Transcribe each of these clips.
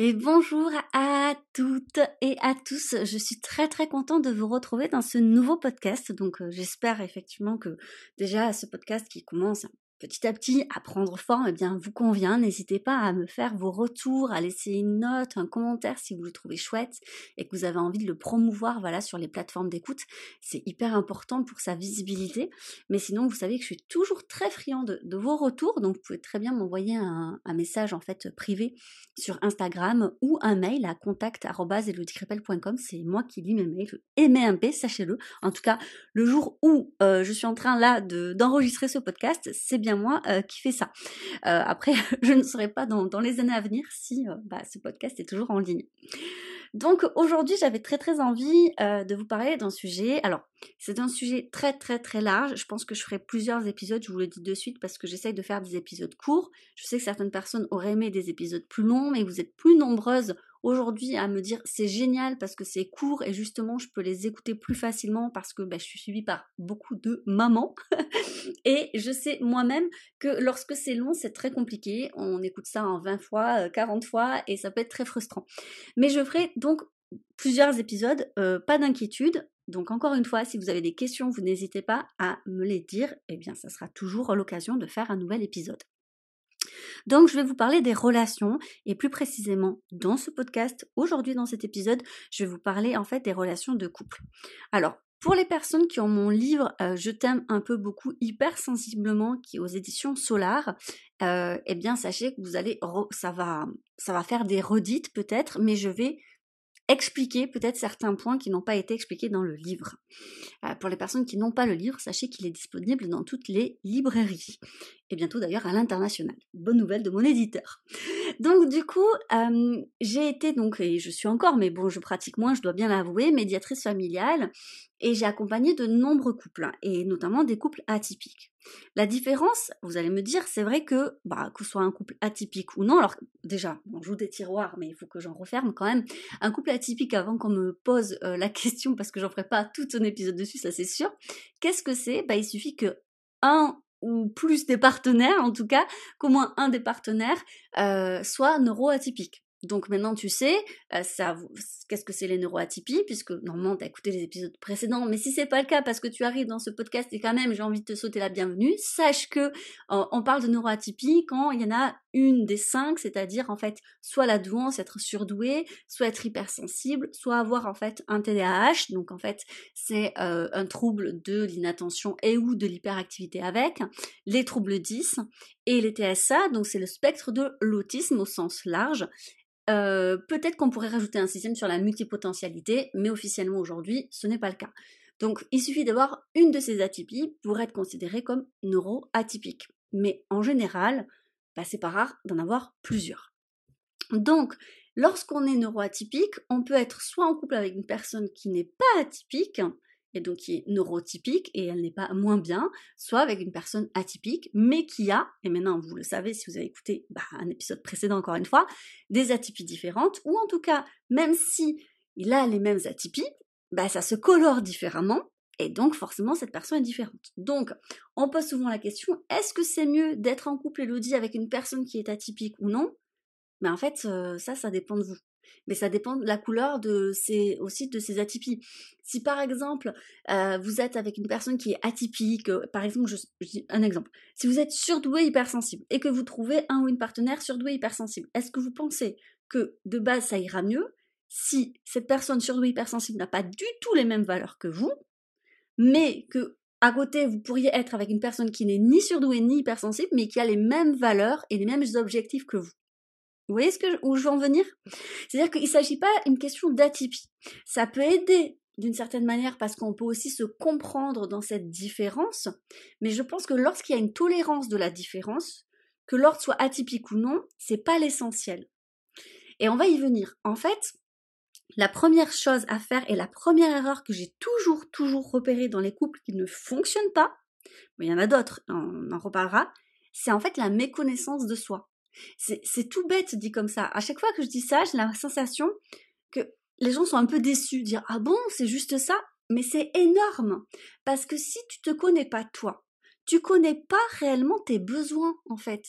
Et bonjour à toutes et à tous. Je suis très très contente de vous retrouver dans ce nouveau podcast. Donc euh, j'espère effectivement que déjà ce podcast qui commence petit à petit à prendre forme, eh bien, vous convient. N'hésitez pas à me faire vos retours, à laisser une note, un commentaire si vous le trouvez chouette et que vous avez envie de le promouvoir, voilà, sur les plateformes d'écoute. C'est hyper important pour sa visibilité. Mais sinon, vous savez que je suis toujours très friand de, vos retours, donc vous pouvez très bien m'envoyer un, message en fait privé sur Instagram ou un mail à contact@elodicrepel.com. C'est moi qui lis mes mails et mes MP, sachez-le. En tout cas, le jour où euh, je suis en train là d'enregistrer ce podcast, c'est bien moi euh, qui fait ça. Euh, après, je ne saurais pas dans, les années à venir si euh, bah, ce podcast est toujours en ligne. Donc aujourd'hui, j'avais très très envie de vous parler d'un sujet. Alors, c'est un sujet très très très large. Je pense que je ferai plusieurs épisodes, je vous le dis de suite, parce que j'essaye de faire des épisodes courts. Je sais que certaines personnes auraient aimé des épisodes plus longs, mais vous êtes plus nombreuses aujourd'hui à me dire c'est génial parce que c'est court et justement je peux les écouter plus facilement parce que bah, je suis suivie par beaucoup de mamans et je sais moi-même que lorsque c'est long c'est très compliqué on écoute ça en 20 fois 40 euh, fois et ça peut être très frustrant mais je ferai donc plusieurs épisodes euh, pas d'inquiétude donc encore une fois, si vous avez des questions, vous n'hésitez pas à me les dire. Et eh bien, ça sera toujours l'occasion de faire un nouvel épisode. Donc je vais vous parler des relations et plus précisément dans ce podcast, aujourd'hui dans cet épisode, je vais vous parler en fait des relations de couple. Alors pour les personnes qui ont mon livre euh, Je t'aime un peu beaucoup hyper sensiblement qui est aux éditions Solar, euh, eh bien sachez que vous allez ça va ça va faire des redites peut-être, mais je vais expliquer peut-être certains points qui n'ont pas été expliqués dans le livre. Euh, pour les personnes qui n'ont pas le livre, sachez qu'il est disponible dans toutes les librairies et bientôt d'ailleurs à l'international. Bonne nouvelle de mon éditeur. Donc du coup, euh, j'ai été donc et je suis encore, mais bon, je pratique moins, je dois bien l'avouer, médiatrice familiale et j'ai accompagné de nombreux couples hein, et notamment des couples atypiques. La différence, vous allez me dire, c'est vrai que, bah, que ce soit un couple atypique ou non, alors déjà, on joue des tiroirs, mais il faut que j'en referme quand même. Un couple atypique, avant qu'on me pose euh, la question, parce que j'en ferai pas tout un épisode dessus, ça c'est sûr. Qu'est-ce que c'est? Bah, il suffit que un ou plus des partenaires, en tout cas, qu'au moins un des partenaires euh, soit neuroatypique. Donc maintenant tu sais, euh, qu'est-ce que c'est les neuroatypies, puisque normalement tu as écouté les épisodes précédents, mais si c'est pas le cas parce que tu arrives dans ce podcast et quand même j'ai envie de te sauter la bienvenue, sache que on parle de neuroatypie quand il y en a une des cinq, c'est-à-dire en fait soit la douance, être surdoué, soit être hypersensible, soit avoir en fait un TDAH, donc en fait c'est euh, un trouble de l'inattention et ou de l'hyperactivité avec, les troubles 10 et les TSA, donc c'est le spectre de l'autisme au sens large, euh, peut-être qu'on pourrait rajouter un sixième sur la multipotentialité, mais officiellement aujourd'hui, ce n'est pas le cas. Donc, il suffit d'avoir une de ces atypies pour être considéré comme neuroatypique. Mais en général, bah, c'est pas rare d'en avoir plusieurs. Donc, lorsqu'on est neuroatypique, on peut être soit en couple avec une personne qui n'est pas atypique, donc qui est neurotypique et elle n'est pas moins bien, soit avec une personne atypique, mais qui a, et maintenant vous le savez si vous avez écouté bah, un épisode précédent encore une fois, des atypies différentes, ou en tout cas, même si il a les mêmes atypies, bah, ça se colore différemment, et donc forcément cette personne est différente. Donc on pose souvent la question, est-ce que c'est mieux d'être en couple, Elodie, avec une personne qui est atypique ou non? Mais en fait, euh, ça, ça dépend de vous mais ça dépend de la couleur de ces, aussi de ces atypies. Si par exemple euh, vous êtes avec une personne qui est atypique, euh, par exemple, je, dis un exemple, si vous êtes surdoué hypersensible et que vous trouvez un ou une partenaire surdoué hypersensible, est-ce que vous pensez que de base ça ira mieux si cette personne surdouée hypersensible n'a pas du tout les mêmes valeurs que vous, mais que à côté, vous pourriez être avec une personne qui n'est ni surdouée ni hypersensible, mais qui a les mêmes valeurs et les mêmes objectifs que vous? Vous voyez ce que, où je veux en venir? C'est-à-dire qu'il ne s'agit pas d'une question d'atypie. Ça peut aider d'une certaine manière parce qu'on peut aussi se comprendre dans cette différence, mais je pense que lorsqu'il y a une tolérance de la différence, que l'ordre soit atypique ou non, c'est pas l'essentiel. Et on va y venir. En fait, la première chose à faire et la première erreur que j'ai toujours, toujours repérée dans les couples qui ne fonctionnent pas, il y en a d'autres, on en reparlera, c'est en fait la méconnaissance de soi. C'est tout bête dit comme ça. À chaque fois que je dis ça, j'ai la sensation que les gens sont un peu déçus, dire ah bon, c'est juste ça, mais c'est énorme parce que si tu te connais pas toi, tu connais pas réellement tes besoins en fait.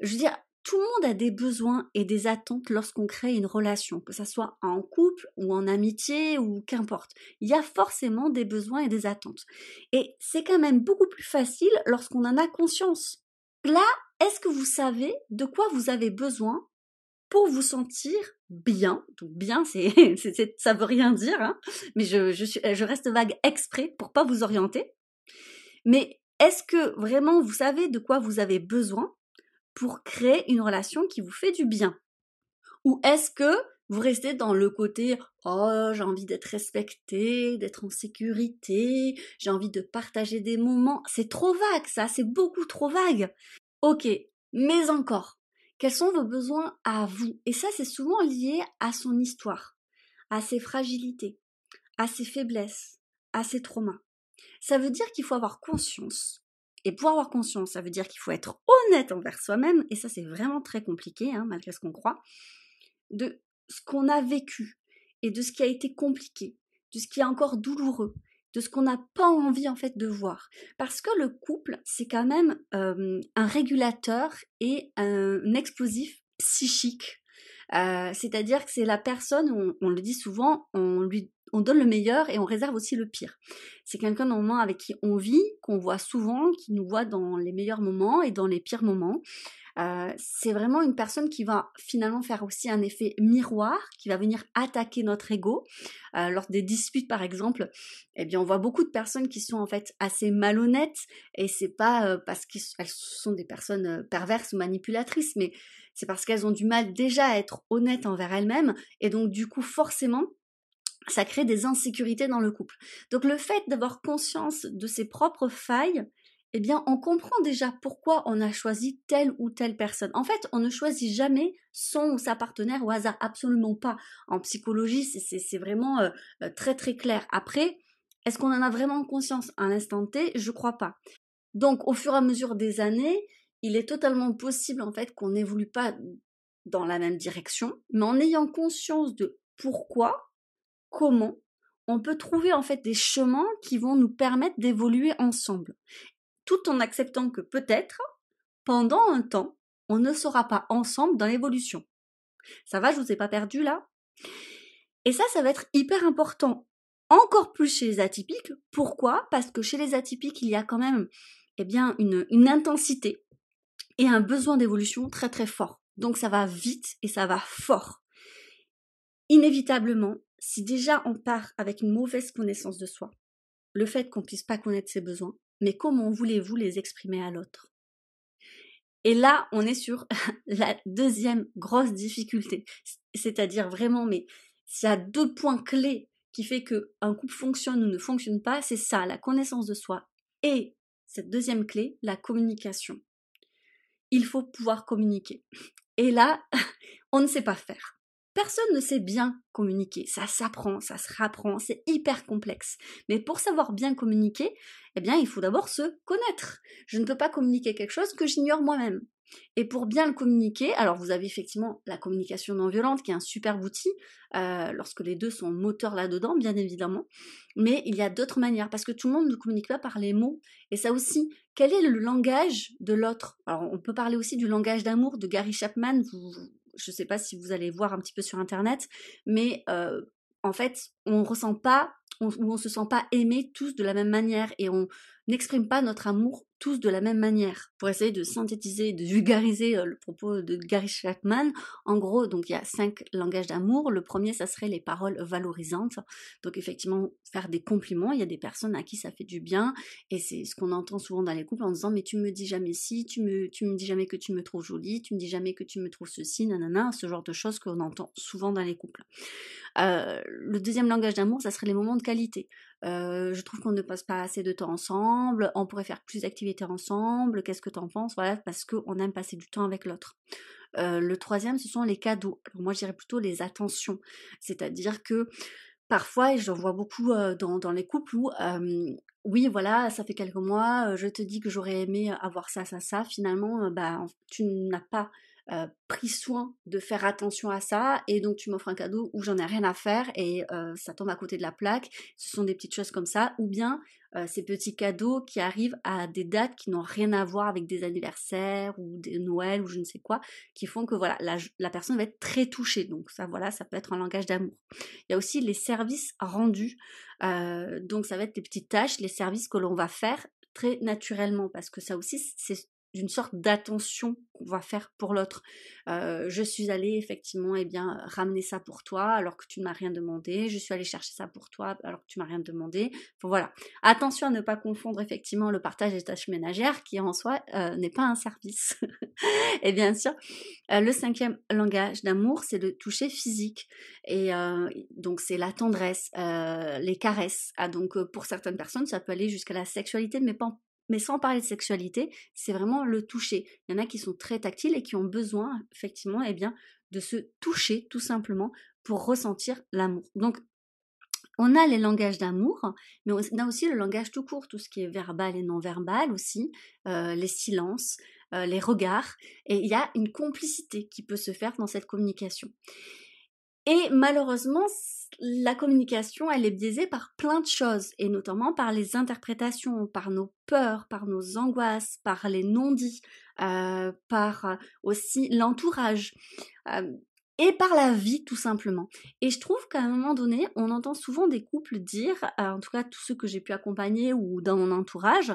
Je veux dire, tout le monde a des besoins et des attentes lorsqu'on crée une relation, que ce soit en couple ou en amitié ou qu'importe. Il y a forcément des besoins et des attentes. Et c'est quand même beaucoup plus facile lorsqu'on en a conscience. Là, est-ce que vous savez de quoi vous avez besoin pour vous sentir bien? Donc bien, c'est, ça veut rien dire, hein, mais je, je reste vague exprès pour pas vous orienter. Mais est-ce que vraiment vous savez de quoi vous avez besoin pour créer une relation qui vous fait du bien? Ou est-ce que vous restez dans le côté oh j'ai envie d'être respecté, d'être en sécurité, j'ai envie de partager des moments. C'est trop vague ça, c'est beaucoup trop vague. Ok, mais encore, quels sont vos besoins à vous? Et ça, c'est souvent lié à son histoire, à ses fragilités, à ses faiblesses, à ses traumas. Ça veut dire qu'il faut avoir conscience. Et pour avoir conscience, ça veut dire qu'il faut être honnête envers soi-même, et ça c'est vraiment très compliqué, hein, malgré ce qu'on croit, de ce qu'on a vécu et de ce qui a été compliqué, de ce qui est encore douloureux, de ce qu'on n'a pas envie en fait de voir. Parce que le couple, c'est quand même un régulateur et un explosif psychique. C'est-à-dire que c'est la personne, on, on, le dit souvent, on lui on donne le meilleur et on réserve aussi le pire. C'est quelqu'un normalement avec qui on vit, qu'on voit souvent, qui nous voit dans les meilleurs moments et dans les pires moments. Euh, c'est vraiment une personne qui va finalement faire aussi un effet miroir, qui va venir attaquer notre ego. Euh, lors des disputes, par exemple, eh bien, on voit beaucoup de personnes qui sont en fait assez malhonnêtes, et c'est pas euh, parce qu'elles sont des personnes perverses ou manipulatrices, mais c'est parce qu'elles ont du mal déjà à être honnêtes envers elles-mêmes, et donc du coup, forcément, ça crée des insécurités dans le couple. Donc le fait d'avoir conscience de ses propres failles, eh bien, on comprend déjà pourquoi on a choisi telle ou telle personne. En fait, on ne choisit jamais son ou sa partenaire au hasard, absolument pas. En psychologie, c'est vraiment euh, euh, très très clair. Après, est-ce qu'on en a vraiment conscience à l'instant T? Je crois pas. Donc, au fur et à mesure des années, il est totalement possible en fait qu'on n'évolue pas dans la même direction, mais en ayant conscience de pourquoi, comment, on peut trouver en fait des chemins qui vont nous permettre d'évoluer ensemble tout en acceptant que peut-être, pendant un temps, on ne sera pas ensemble dans l'évolution. Ça va, je vous ai pas perdu là? Et ça, ça va être hyper important. Encore plus chez les atypiques. Pourquoi? Parce que chez les atypiques, il y a quand même eh bien, une, une intensité et un besoin d'évolution très très fort. Donc ça va vite et ça va fort. Inévitablement, si déjà on part avec une mauvaise connaissance de soi, le fait qu'on puisse pas connaître ses besoins, mais comment voulez-vous les exprimer à l'autre? Et là, on est sur la deuxième grosse difficulté, c'est-à-dire vraiment, mais s'il y a deux points clés qui fait que un couple fonctionne ou ne fonctionne pas, c'est ça, la connaissance de soi et cette deuxième clé, la communication. Il faut pouvoir communiquer. Et là, on ne sait pas faire. Personne ne sait bien communiquer, ça s'apprend, ça se rapprend, c'est hyper complexe. Mais pour savoir bien communiquer, eh bien, il faut d'abord se connaître. Je ne peux pas communiquer quelque chose que j'ignore moi-même. Et pour bien le communiquer, alors vous avez effectivement la communication non violente qui est un super outil, euh, lorsque les deux sont moteurs là-dedans, bien évidemment. Mais il y a d'autres manières, parce que tout le monde ne communique pas par les mots. Et ça aussi, quel est le langage de l'autre? Alors on peut parler aussi du langage d'amour de Gary Chapman, vous, je ne sais pas si vous allez voir un petit peu sur internet, mais euh, en fait, on ressent pas, on, on se sent pas aimé tous de la même manière et on n'exprime pas notre amour tous de la même manière. Pour essayer de synthétiser, de vulgariser le propos de Gary Chapman, en gros, donc il y a cinq langages d'amour. Le premier, ça serait les paroles valorisantes. Donc effectivement, faire des compliments. Il y a des personnes à qui ça fait du bien, et c'est ce qu'on entend souvent dans les couples en disant mais tu me dis jamais si, tu me, tu me dis jamais que tu me trouves jolie, tu me dis jamais que tu me trouves ceci, nanana, ce genre de choses qu'on entend souvent dans les couples. Euh, le deuxième langage d'amour, ça serait les moments de qualité. Euh, je trouve qu'on ne passe pas assez de temps ensemble, on pourrait faire plus d'activités ensemble, qu'est-ce que tu en penses Voilà, parce qu'on aime passer du temps avec l'autre. Euh, le troisième, ce sont les cadeaux. Moi, je dirais plutôt les attentions. C'est-à-dire que parfois, et j'en vois beaucoup dans, dans, les couples où oui, voilà, ça fait quelques mois, je te dis que j'aurais aimé avoir ça, ça, ça. Finalement, bah, tu n'as pas pris soin de faire attention à ça et donc tu m'offres un cadeau où j'en ai rien à faire et ça tombe à côté de la plaque. Ce sont des petites choses comme ça ou bien ces petits cadeaux qui arrivent à des dates qui n'ont rien à voir avec des anniversaires ou des Noël ou je ne sais quoi qui font que voilà la, la personne va être très touchée. Donc ça voilà ça peut être un langage d'amour. Il y a aussi les services rendus. donc ça va être des petites tâches, les services que l'on va faire très naturellement parce que ça aussi c'est d'une sorte d'attention qu'on va faire pour l'autre. Euh, je suis allée effectivement eh bien ramener ça pour toi alors que tu ne m'as rien demandé. Je suis allée chercher ça pour toi alors que tu m'as rien demandé. voilà. Attention à ne pas confondre effectivement le partage des tâches ménagères qui en soi euh, n'est pas un service. et bien sûr, euh, le cinquième langage d'amour, c'est le toucher physique. Et donc c'est la tendresse, les caresses. Ah, donc pour certaines personnes, ça peut aller jusqu'à la sexualité, mais pas, mais sans parler de sexualité, c'est vraiment le toucher. Il y en a qui sont très tactiles et qui ont besoin, effectivement, eh de se toucher tout simplement pour ressentir l'amour. Donc, on a les langages d'amour, mais on a aussi le langage tout court, tout ce qui est verbal et non verbal aussi, euh, les silences, euh, les regards, et il y a une complicité qui peut se faire dans cette communication. Et malheureusement, la communication, elle est biaisée par plein de choses, et notamment par les interprétations, par nos peurs, par nos angoisses, par les non-dits, euh, par euh, aussi l'entourage. Euh, et par la vie tout simplement. Et je trouve qu'à un moment donné, on entend souvent des couples dire, en tout cas tous ceux que j'ai pu accompagner ou dans mon entourage,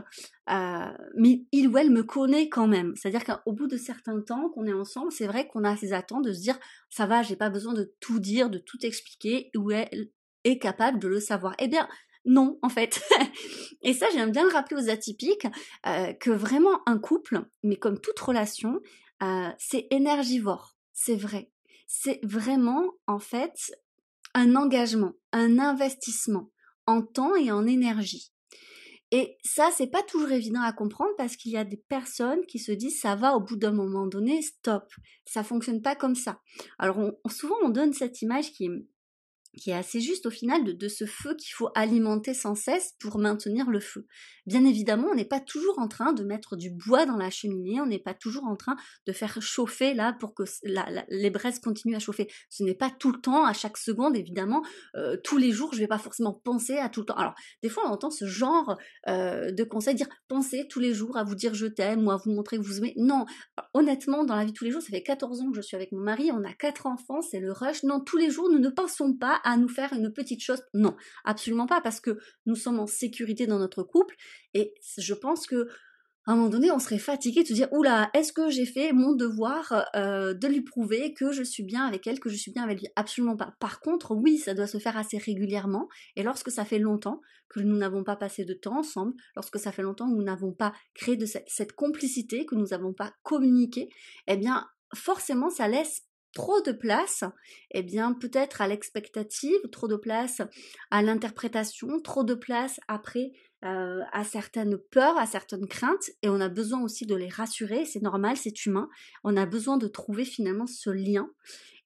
mais il ou elle me connaît quand même. C'est-à-dire qu'au bout de certains temps qu'on est ensemble, c'est vrai qu'on a ces attentes de se dire, ça va, j'ai pas besoin de tout dire, de tout expliquer, ou elle est capable de le savoir. Eh bien, non, en fait. Et ça, j'aime bien le rappeler aux atypiques, que vraiment un couple, mais comme toute relation, c'est énergivore. C'est vrai c'est vraiment en fait un engagement, un investissement en temps et en énergie. Et ça, c'est pas toujours évident à comprendre parce qu'il y a des personnes qui se disent ça va au bout d'un moment donné, stop, ça fonctionne pas comme ça. Alors souvent on donne cette image qui est qui est assez juste au final de, ce feu qu'il faut alimenter sans cesse pour maintenir le feu. Bien évidemment, on n'est pas toujours en train de mettre du bois dans la cheminée, on n'est pas toujours en train de faire chauffer là pour que les braises continuent à chauffer. Ce n'est pas tout le temps, à chaque seconde, évidemment, euh, tous les jours, je ne vais pas forcément penser à tout le temps. Alors, des fois, on entend ce genre euh, de conseil dire pensez tous les jours à vous dire je t'aime ou à vous montrer que vous aimez. Non, honnêtement, dans la vie de tous les jours, ça fait 14 ans que je suis avec mon mari, on a quatre enfants, c'est le rush. Non, tous les jours, nous ne pensons pas à nous faire une petite chose. Non, absolument pas, parce que nous sommes en sécurité dans notre couple et je pense que à un moment donné, on serait fatigué de se dire oula, est-ce que j'ai fait mon devoir euh, de lui prouver que je suis bien avec elle, que je suis bien avec lui? Absolument pas. Par contre, oui, ça doit se faire assez régulièrement. Et lorsque ça fait longtemps que nous n'avons pas passé de temps ensemble, lorsque ça fait longtemps que nous n'avons pas créé de cette, cette complicité, que nous n'avons pas communiqué, eh bien, forcément, ça laisse trop de place, eh bien peut-être à l'expectative, trop de place à l'interprétation, trop de place après euh, à certaines peurs, à certaines craintes, et on a besoin aussi de les rassurer, c'est normal, c'est humain, on a besoin de trouver finalement ce lien.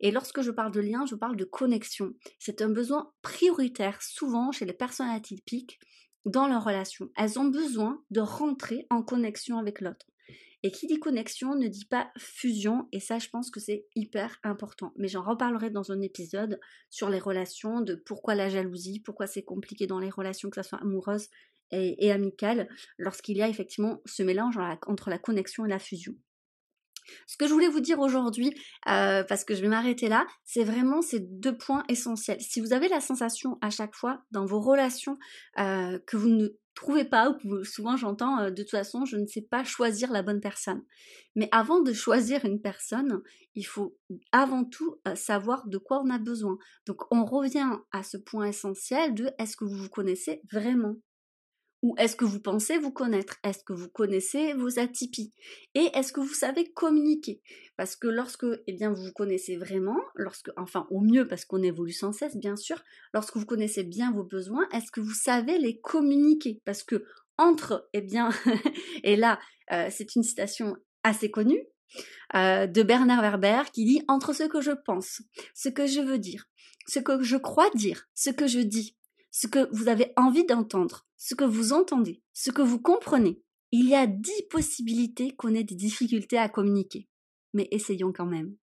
Et lorsque je parle de lien, je parle de connexion. C'est un besoin prioritaire souvent chez les personnes atypiques dans leur relation. Elles ont besoin de rentrer en connexion avec l'autre. Et qui dit connexion ne dit pas fusion, et ça je pense que c'est hyper important. Mais j'en reparlerai dans un épisode sur les relations, de pourquoi la jalousie, pourquoi c'est compliqué dans les relations, que ce soit amoureuses et, amicales, lorsqu'il y a effectivement ce mélange entre la connexion et la fusion. Ce que je voulais vous dire aujourd'hui, euh, parce que je vais m'arrêter là, c'est vraiment ces deux points essentiels. Si vous avez la sensation à chaque fois dans vos relations euh, que vous ne trouvez pas, ou souvent j'entends euh, de toute façon je ne sais pas choisir la bonne personne. Mais avant de choisir une personne, il faut avant tout savoir de quoi on a besoin. Donc on revient à ce point essentiel de est-ce que vous vous connaissez vraiment? Ou est-ce que vous pensez vous connaître? Est-ce que vous connaissez vos atypies? Et est-ce que vous savez communiquer? Parce que lorsque eh bien, vous vous connaissez vraiment, lorsque, enfin au mieux parce qu'on évolue sans cesse bien sûr, lorsque vous connaissez bien vos besoins, est-ce que vous savez les communiquer? Parce que entre, eh bien, et là euh, c'est une citation assez connue, euh, de Bernard Werber qui dit entre ce que je pense, ce que je veux dire, ce que je crois dire, ce que je dis, ce que vous avez envie d'entendre, ce que vous entendez, ce que vous comprenez. Il y a dix possibilités qu'on ait des difficultés à communiquer. Mais essayons quand même.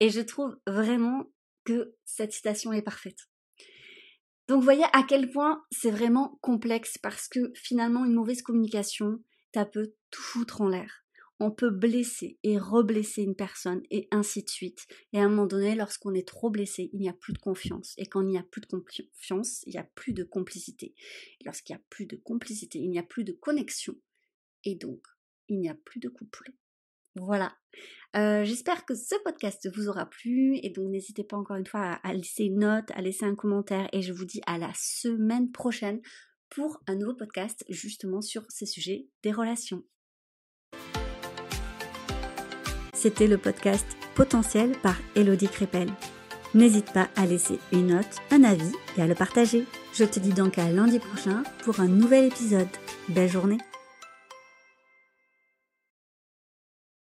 Et je trouve vraiment que cette citation est parfaite. Donc voyez à quel point c'est vraiment complexe parce que finalement une mauvaise communication, ça peut tout foutre en l'air on peut blesser et reblesser une personne et ainsi de suite. Et à un moment donné, lorsqu'on est trop blessé, il n'y a plus de confiance. Et quand il n'y a plus de confiance, il n'y a plus de complicité. Lorsqu'il n'y a plus de complicité, il n'y a plus de connexion. Et donc, il n'y a plus de couple. Voilà. Euh, j'espère que ce podcast vous aura plu et donc n'hésitez pas encore une fois à laisser une note, à laisser un commentaire et je vous dis à la semaine prochaine pour un nouveau podcast justement sur ces sujets des relations. C'était le podcast Potentiel par Elodie Crépel. N'hésite pas à laisser une note, un avis et à le partager. Je te dis donc à lundi prochain pour un nouvel épisode. Belle journée